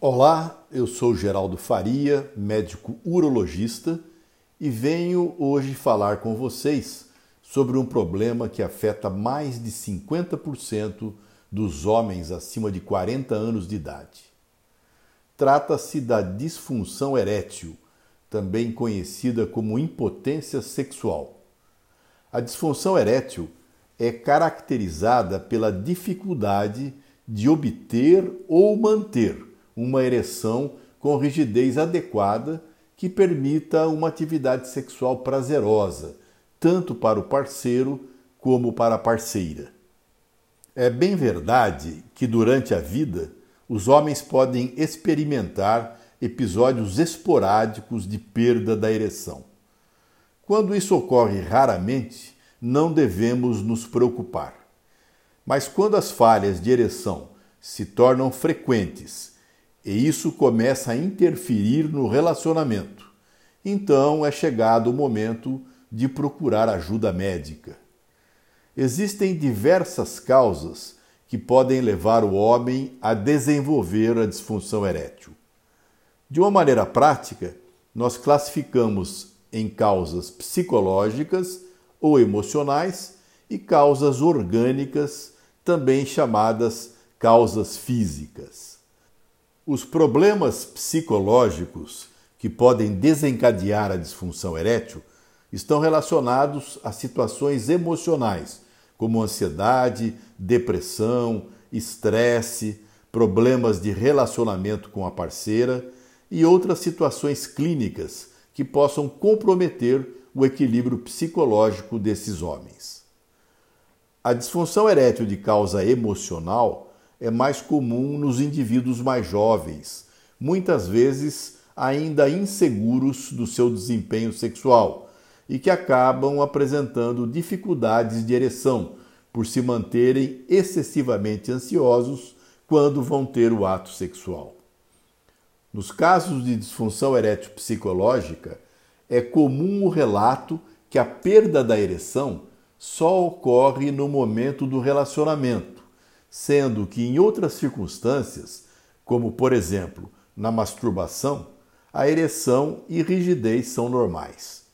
Olá, eu sou Geraldo Faria, médico urologista, e venho hoje falar com vocês sobre um problema que afeta mais de 50% dos homens acima de 40 anos de idade. Trata-se da disfunção erétil, também conhecida como impotência sexual. A disfunção erétil é caracterizada pela dificuldade de obter ou manter uma ereção com rigidez adequada que permita uma atividade sexual prazerosa, tanto para o parceiro como para a parceira. É bem verdade que durante a vida os homens podem experimentar episódios esporádicos de perda da ereção. Quando isso ocorre raramente, não devemos nos preocupar. Mas quando as falhas de ereção se tornam frequentes e isso começa a interferir no relacionamento. Então é chegado o momento de procurar ajuda médica. Existem diversas causas que podem levar o homem a desenvolver a disfunção erétil. De uma maneira prática, nós classificamos em causas psicológicas ou emocionais e causas orgânicas, também chamadas causas físicas. Os problemas psicológicos que podem desencadear a disfunção erétil estão relacionados a situações emocionais, como ansiedade, depressão, estresse, problemas de relacionamento com a parceira e outras situações clínicas que possam comprometer o equilíbrio psicológico desses homens. A disfunção erétil de causa emocional é mais comum nos indivíduos mais jovens, muitas vezes ainda inseguros do seu desempenho sexual e que acabam apresentando dificuldades de ereção por se manterem excessivamente ansiosos quando vão ter o ato sexual. Nos casos de disfunção erétil psicológica, é comum o relato que a perda da ereção só ocorre no momento do relacionamento sendo que em outras circunstâncias, como por exemplo na masturbação, a ereção e rigidez são normais.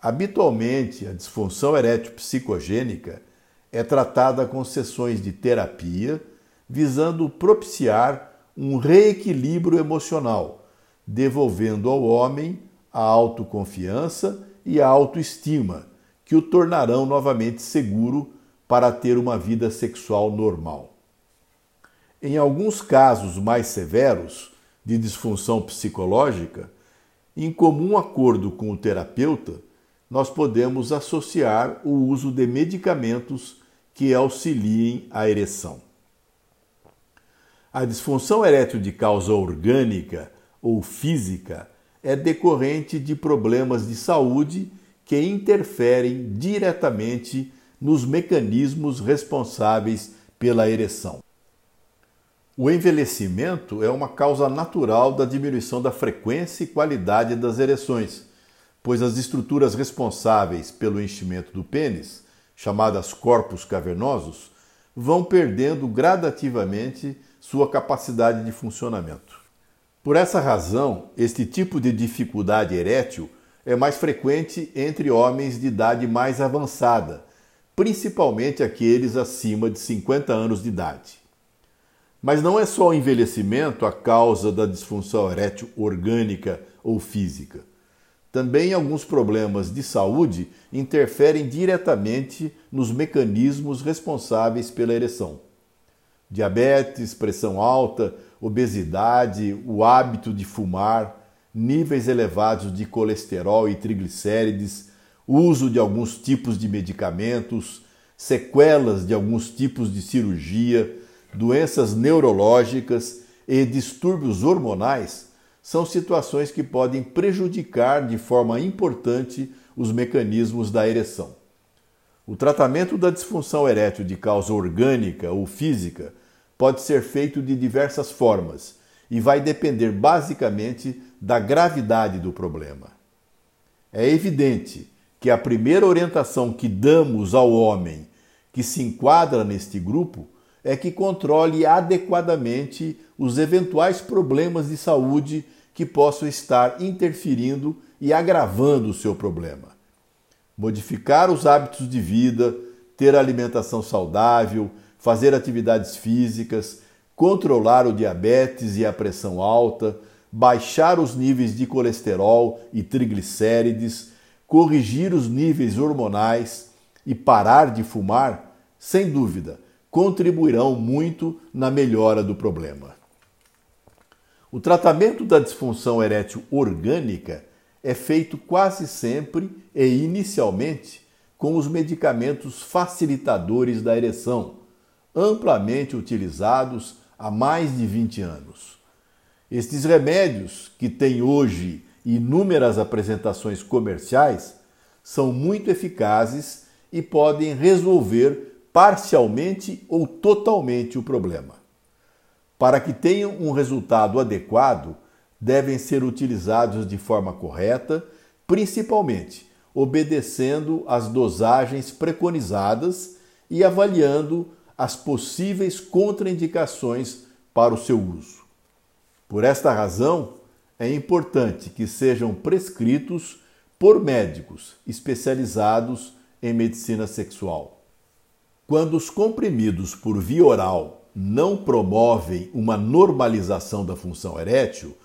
Habitualmente, a disfunção erétil psicogênica é tratada com sessões de terapia visando propiciar um reequilíbrio emocional, devolvendo ao homem a autoconfiança e a autoestima, que o tornarão novamente seguro para ter uma vida sexual normal. Em alguns casos mais severos de disfunção psicológica, em comum acordo com o terapeuta, nós podemos associar o uso de medicamentos que auxiliem a ereção. A disfunção erétil de causa orgânica ou física é decorrente de problemas de saúde que interferem diretamente nos mecanismos responsáveis pela ereção. O envelhecimento é uma causa natural da diminuição da frequência e qualidade das ereções, pois as estruturas responsáveis pelo enchimento do pênis, chamadas corpos cavernosos, vão perdendo gradativamente sua capacidade de funcionamento. Por essa razão, este tipo de dificuldade erétil é mais frequente entre homens de idade mais avançada, principalmente aqueles acima de 50 anos de idade. Mas não é só o envelhecimento a causa da disfunção erétil orgânica ou física. Também alguns problemas de saúde interferem diretamente nos mecanismos responsáveis pela ereção. Diabetes, pressão alta, obesidade, o hábito de fumar, níveis elevados de colesterol e triglicérides, uso de alguns tipos de medicamentos, sequelas de alguns tipos de cirurgia, doenças neurológicas e distúrbios hormonais são situações que podem prejudicar de forma importante os mecanismos da ereção. O tratamento da disfunção erétil de causa orgânica ou física pode ser feito de diversas formas e vai depender basicamente da gravidade do problema. É evidente que a primeira orientação que damos ao homem que se enquadra neste grupo é que controle adequadamente os eventuais problemas de saúde que possam estar interferindo e agravando o seu problema. Modificar os hábitos de vida, ter alimentação saudável, fazer atividades físicas, controlar o diabetes e a pressão alta, baixar os níveis de colesterol e triglicérides, corrigir os níveis hormonais e parar de fumar, sem dúvida, contribuirão muito na melhora do problema. O tratamento da disfunção erétil orgânica é feito quase sempre e inicialmente com os medicamentos facilitadores da ereção, amplamente utilizados há mais de 20 anos. Estes remédios, que têm hoje inúmeras apresentações comerciais, são muito eficazes e podem resolver parcialmente ou totalmente o problema. Para que tenham um resultado adequado, devem ser utilizados de forma correta, principalmente obedecendo às dosagens preconizadas e avaliando as possíveis contraindicações para o seu uso. Por esta razão, é importante que sejam prescritos por médicos especializados em medicina sexual. Quando os comprimidos por via oral não promovem uma normalização da função erétil,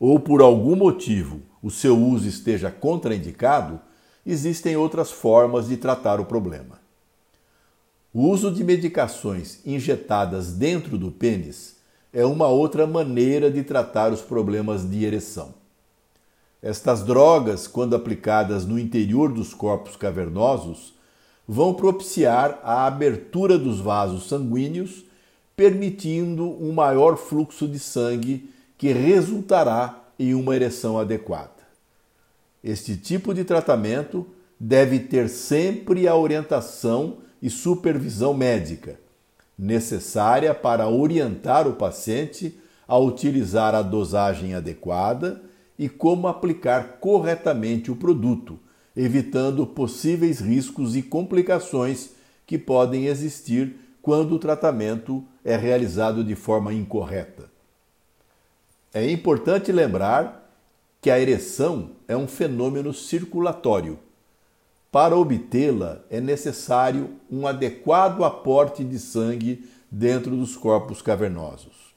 ou por algum motivo o seu uso esteja contraindicado, existem outras formas de tratar o problema. O uso de medicações injetadas dentro do pênis é uma outra maneira de tratar os problemas de ereção. Estas drogas, quando aplicadas no interior dos corpos cavernosos, vão propiciar a abertura dos vasos sanguíneos, permitindo um maior fluxo de sangue que resultará em uma ereção adequada. Este tipo de tratamento deve ter sempre a orientação e supervisão médica necessária para orientar o paciente a utilizar a dosagem adequada e como aplicar corretamente o produto, evitando possíveis riscos e complicações que podem existir quando o tratamento é realizado de forma incorreta. É importante lembrar que a ereção é um fenômeno circulatório. Para obtê-la é necessário um adequado aporte de sangue dentro dos corpos cavernosos.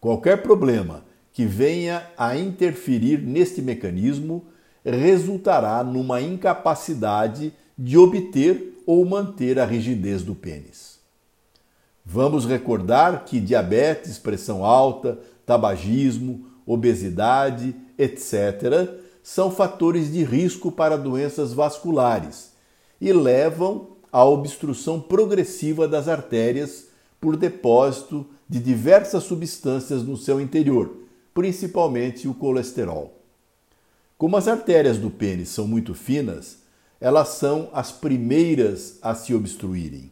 Qualquer problema que venha a interferir neste mecanismo resultará numa incapacidade de obter ou manter a rigidez do pênis. Vamos recordar que diabetes, pressão alta, tabagismo, obesidade, etc., são fatores de risco para doenças vasculares e levam à obstrução progressiva das artérias por depósito de diversas substâncias no seu interior, principalmente o colesterol. Como as artérias do pênis são muito finas, elas são as primeiras a se obstruírem.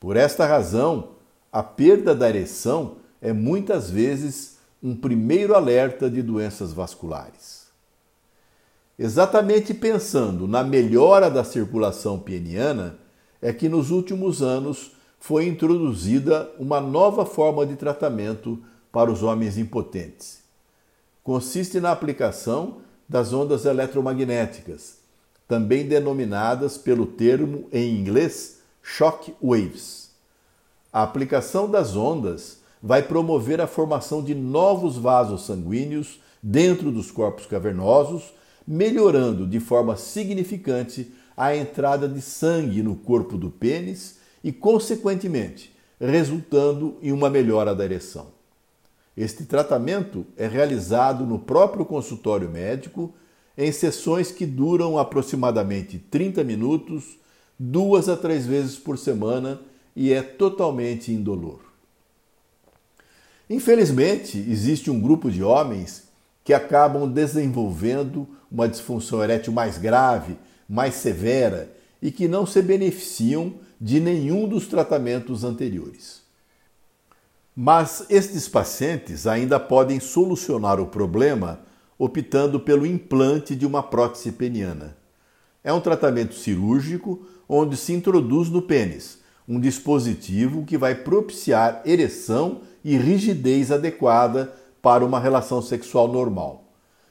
Por esta razão, a perda da ereção é muitas vezes um primeiro alerta de doenças vasculares. Exatamente pensando na melhora da circulação peniana, é que nos últimos anos foi introduzida uma nova forma de tratamento para os homens impotentes. Consiste na aplicação das ondas eletromagnéticas, também denominadas pelo termo em inglês shock waves. A aplicação das ondas vai promover a formação de novos vasos sanguíneos dentro dos corpos cavernosos, melhorando de forma significante a entrada de sangue no corpo do pênis e, consequentemente, resultando em uma melhora da ereção. Este tratamento é realizado no próprio consultório médico em sessões que duram aproximadamente 30 minutos, duas a três vezes por semana e é totalmente indolor. Infelizmente, existe um grupo de homens que acabam desenvolvendo uma disfunção erétil mais grave, mais severa e que não se beneficiam de nenhum dos tratamentos anteriores. Mas estes pacientes ainda podem solucionar o problema optando pelo implante de uma prótese peniana. É um tratamento cirúrgico onde se introduz no pênis um dispositivo que vai propiciar ereção e rigidez adequada para uma relação sexual normal.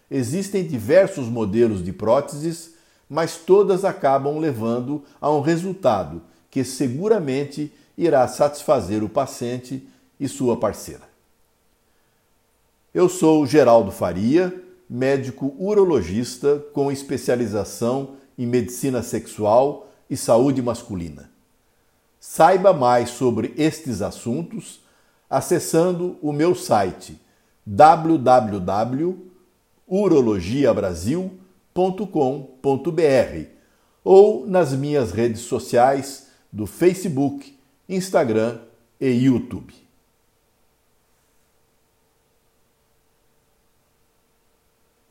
Existem diversos modelos de próteses, mas todas acabam levando a um resultado que seguramente irá satisfazer o paciente e sua parceira. Eu sou Geraldo Faria, médico urologista com especialização em medicina sexual e saúde masculina. Saiba mais sobre estes assuntos acessando o meu site www.urologiabrasil.com.br ou nas minhas redes sociais do Facebook, Instagram e YouTube.